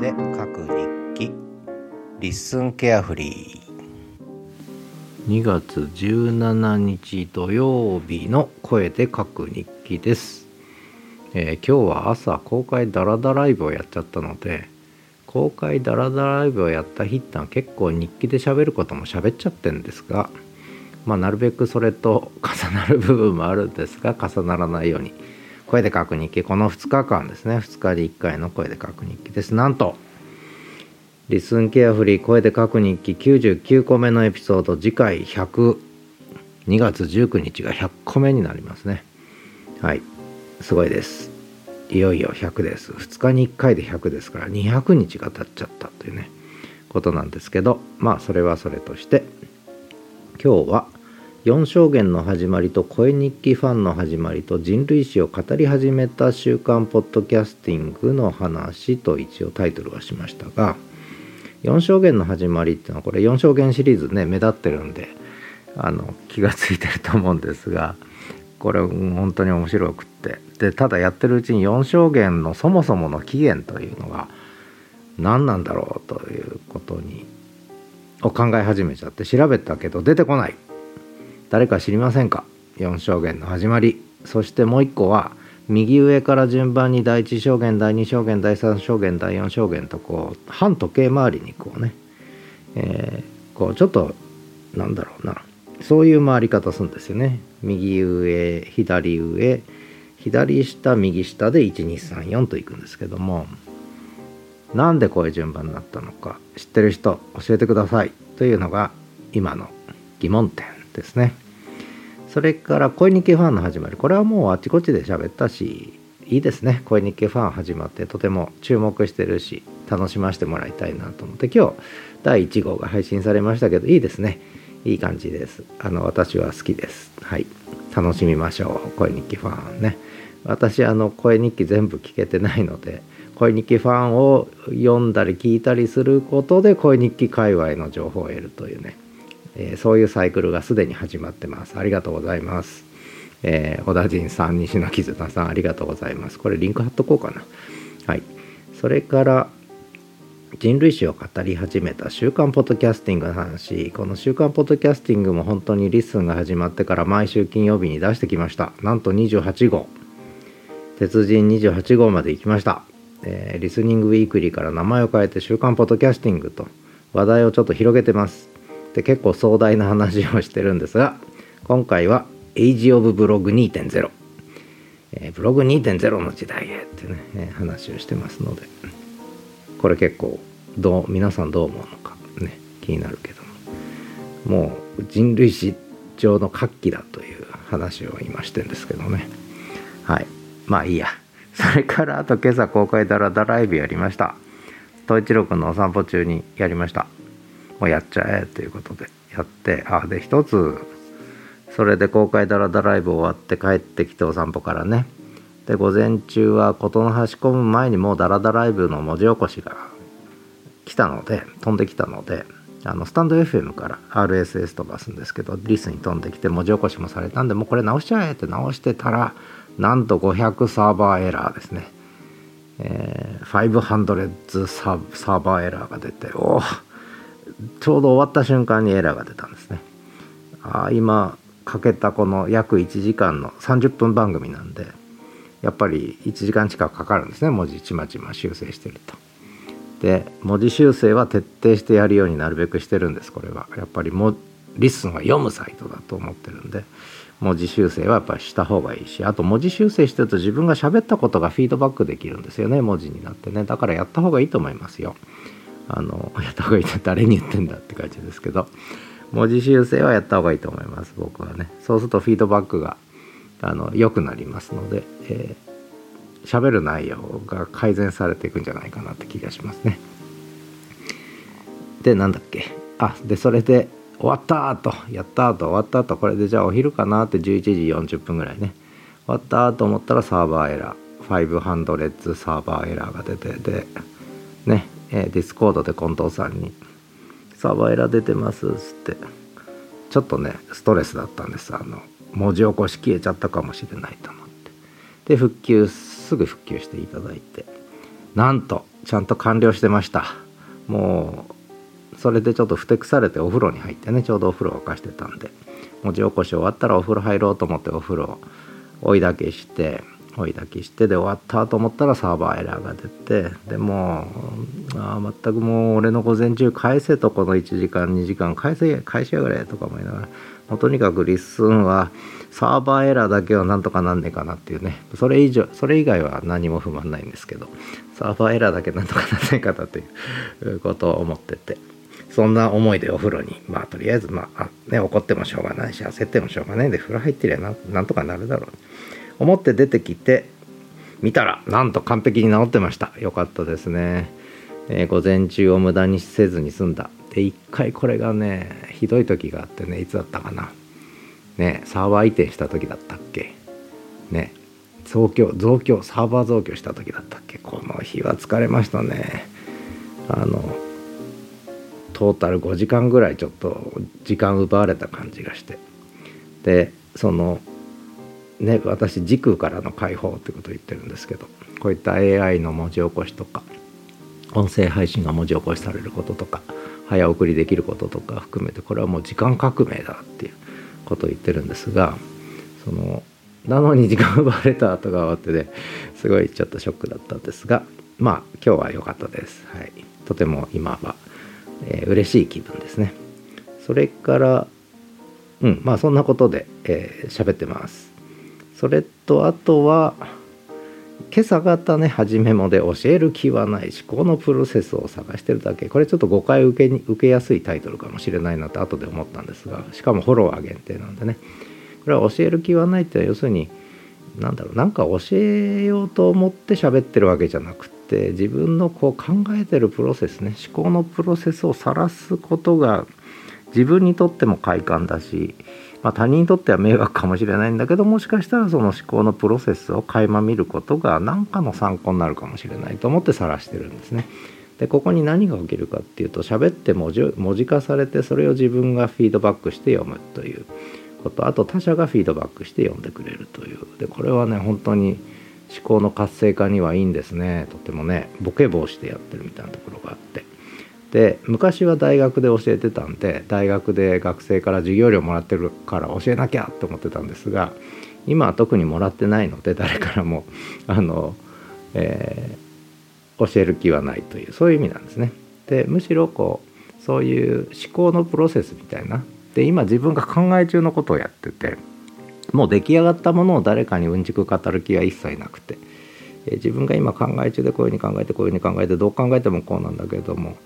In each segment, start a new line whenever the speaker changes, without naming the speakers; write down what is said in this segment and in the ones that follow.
で書く日記。リッスンケアフリー。2月17日土曜日の声で書く日記です、えー、今日は朝公開ダラダライブをやっちゃったので公開ダラダライブをやった日ってのは結構日記で喋ることも喋っちゃってんですがまあなるべくそれと重なる部分もあるんですが重ならないように声で書く日記。この2日間ですね。2日で1回の声で書く日記です。なんとリスンケアフリー声で書く日記。99個目のエピソード。次回1002月19日が100個目になりますね。はい。すごいです。いよいよ100です。2日に1回で100ですから200日が経っちゃったというねことなんですけど。まあそれはそれとして今日は「4証言の始まりと声日記ファンの始まりと人類史を語り始めた週刊ポッドキャスティングの話と一応タイトルはしましたが4証言の始まりっていうのはこれ4証言シリーズね目立ってるんであの気が付いてると思うんですがこれ本当に面白くって。でただやってるうちに4証言のそもそもの起源というのが何なんだろうということにを考え始めちゃって調べたけど出てこない。誰か知りませんか？4証言の始まり。そしてもう一個は右上から順番に第1証言第2証言第3証言第4証言とこう反時計回りにこうね、えー、こうちょっとなんだろうな。そういう回り方するんですよね。右上左上。左下右下で1234といくんですけども。なんでこういう順番になったのか知ってる人教えてください。というのが今の疑問点。ですね。それから恋日記ファンの始まり。これはもうあちこちで喋ったしいいですね。恋日記ファン始まってとても注目してるし楽しませてもらいたいなと思って今日第1号が配信されましたけどいいですね。いい感じです。あの私は好きです。はい。楽しみましょう。恋日記ファンね。私あの声日記全部聞けてないので声日記ファンを読んだり聞いたりすることで声日記界隈の情報を得るというね。えー、そういうサイクルがすでに始まってます。ありがとうございます。えー、小田陣さん、西野絆さん、ありがとうございます。これリンク貼っとこうかな。はい。それから、人類史を語り始めた週刊ポッドキャスティングの話。この週刊ポッドキャスティングも本当に LISTEN が始まってから毎週金曜日に出してきました。なんと28号。鉄人28号まで行きました。えー、リスニングウィークリーから名前を変えて週刊ポッドキャスティングと話題をちょっと広げてます。で結構壮大な話をしてるんですが今回は「エイジ・オブ・ブロ。グ2.0」えー、ブログ2.0の時代へってね、話をしてますので。これ結構どう皆さんどう思うのかね気になるけども。もう人類史上の活気だという話を今してるんですけどね。はい。まあいいや。それからあと今朝公開ダラダライブやりました。統一郎のお散歩中にやりました。もうやっちゃえということでやってあで一つそれで公開ダラダライブ終わって帰ってきてお散歩からね。で午前中は事の端込む前にもうダラダライブの文字起こしが来たので飛んできたのであのスタンド FM から RSS 飛ばすんですけどリスに飛んできて文字起こしもされたんでもうこれ直しちゃえって直してたらなんと500サーバーエラーですね、えー、500サーバーエラーが出ておおちょうど終わった瞬間にエラーが出たんですね。あ今かけたこの約1時間の30分番組なんでやっぱり1時間近くかかるんですね文字ちまちま修正してると。で文字修正は徹底してやるようになるべくしてるんですこれは。やっぱりもリスンは読むサイトだと思ってるんで文字修正はやっぱりした方がいいしあと文字修正してると自分が喋ったことがフィードバックできるんですよね文字になってねだからやった方がいいと思いますよ。あのやった方がいいって誰に言ってんだって感じですけど。文字修正はやった方がいいと思います僕はね。そうするとフィードバックがあの良くなりますので喋、えー、る内容が改善されていくんじゃないかなって気がしますね。でなんだっけ。あでそれで終わったとやったと終わったとこれでじゃあお昼かなって11時40分ぐらいね。終わったと思ったらサーバーエラー。500サーバーエラーが出てでね。えー、 Discord で近藤さんに「サバエラ出てます」っつってちょっとねストレスだったんです。あの文字起こし消えちゃったかもしれないと思って。で復旧すぐ復旧していただいてなんとちゃんと完了してました。もうそれでちょっとふてくされてお風呂に入ってねちょうどお風呂沸かしてたんで文字起こし終わったらお風呂入ろうと思ってお風呂追いだけして追いだけしてで終わったと思ったらサーバーエラーが出てでもあ全くもう俺の午前中返せとこの1時間2時間返せ返しやがれとか思いながらもうとにかく LISTEN はサーバーエラーだけはなんとかなんねえかなっていうね。それ以上それ以外は何も不満ないんですけどサーバーエラーだけなんとかなんねえかなという ことを思ってて。そんな思いでお風呂にまあとりあえずまあね怒ってもしょうがないし焦ってもしょうがないんで風呂入ってりゃななんとかなるだろう。思って出てきて見たらなんと完璧に治ってました。よかったですね、えー、午前中を無駄にせずに済んだ。で一回これがねひどい時があってねいつだったかな。ねサーバー移転した時だったっけ。ね増強増強サーバー増強した時だったっけ。この日は疲れましたね。あのトータル5時間ぐらいちょっと時間奪われた感じがして。でそのね私時空からの解放ってことを言ってるんですけどこういった AI の文字起こしとか音声配信が文字起こしされることとか早送りできることとか含めてこれはもう時間革命だっていうことを言ってるんですがそのなのに時間奪われた後が終わってですごいちょっとショックだったんですがまあ今日は良かったです。はい、とても今は、えー、嬉しい気分ですね。それからうんまあそんなことで喋、えー、ってます。それとあとは今朝方ね初めもで教える気はない思考のプロセスを探してるだけ。これちょっと誤解受けに受けやすいタイトルかもしれないなって後で思ったんですがしかもフォロワー限定なんでね。これは教える気はないっては要するに何だろうなんか教えようと思って喋ってるわけじゃなくて自分のこう考えてるプロセスね思考のプロセスを晒すことが自分にとっても快感だしまあ、他人にとっては迷惑かもしれないんだけどもしかしたらその思考のプロセスを垣間見ることが何かの参考になるかもしれないと思って晒してるんですね。でここに何が起きるかっていうと喋って文字文字化されてそれを自分がフィードバックして読むということ。あと他者がフィードバックして読んでくれるという。でこれはね本当に思考の活性化にはいいんですね。とてもねボケ防止でやってるみたいなところがあって。で昔は大学で教えてたんで大学で学生から授業料もらってるから教えなきゃって思ってたんですが今は特にもらってないので誰からもあの、えー、教える気はないというそういう意味なんですね。でむしろこうそういう思考のプロセスみたいなで今自分が考え中のことをやっててもう出来上がったものを誰かにうんちく語る気は一切なくて、えー、自分が今考え中でこういうふうに考えてこういうふうに考えてどう考えてもこうなんだけれども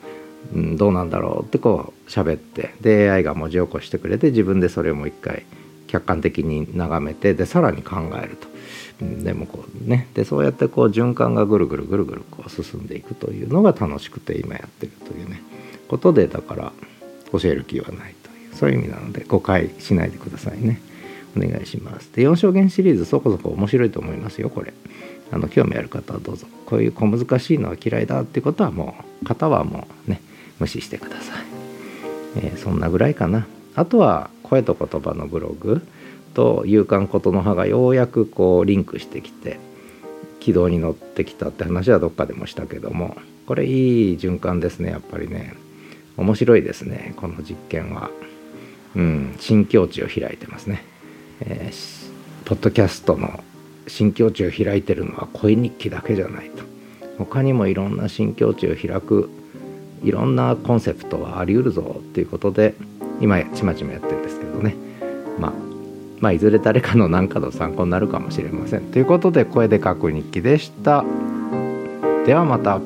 うん、どうなんだろうってこう喋ってで AI が文字起こしてくれて自分でそれをもう一回客観的に眺めてでさらに考えると、でもこうねでそうやってこう循環がぐるぐるぐるぐるこう進んでいくというのが楽しくて今やってるというねことでだから教える気はないというそういう意味なので誤解しないでくださいね。お願いします。で4証言シリーズそこそこ面白いと思いますよこれ。あの興味ある方はどうぞ。こういう小難しいのは嫌いだっていうことはもう方はもうね無視してください、えー、そんなぐらいかな。あとは声と言葉のブログと勇敢ことの葉がようやくこうリンクしてきて軌道に乗ってきたって話はどっかでもしたけどもこれいい循環ですねやっぱりね。面白いですねこの実験は。うん新境地を開いてますね、えー、ポッドキャストの新境地を開いてるのは恋日記だけじゃないと。他にもいろんな新境地を開くいろんなコンセプトはあり得るぞっていうことで今ちまちまやってるんですけどね。まあまあいずれ誰かの何かの参考になるかもしれません。ということで声で書く日記でした。ではまた。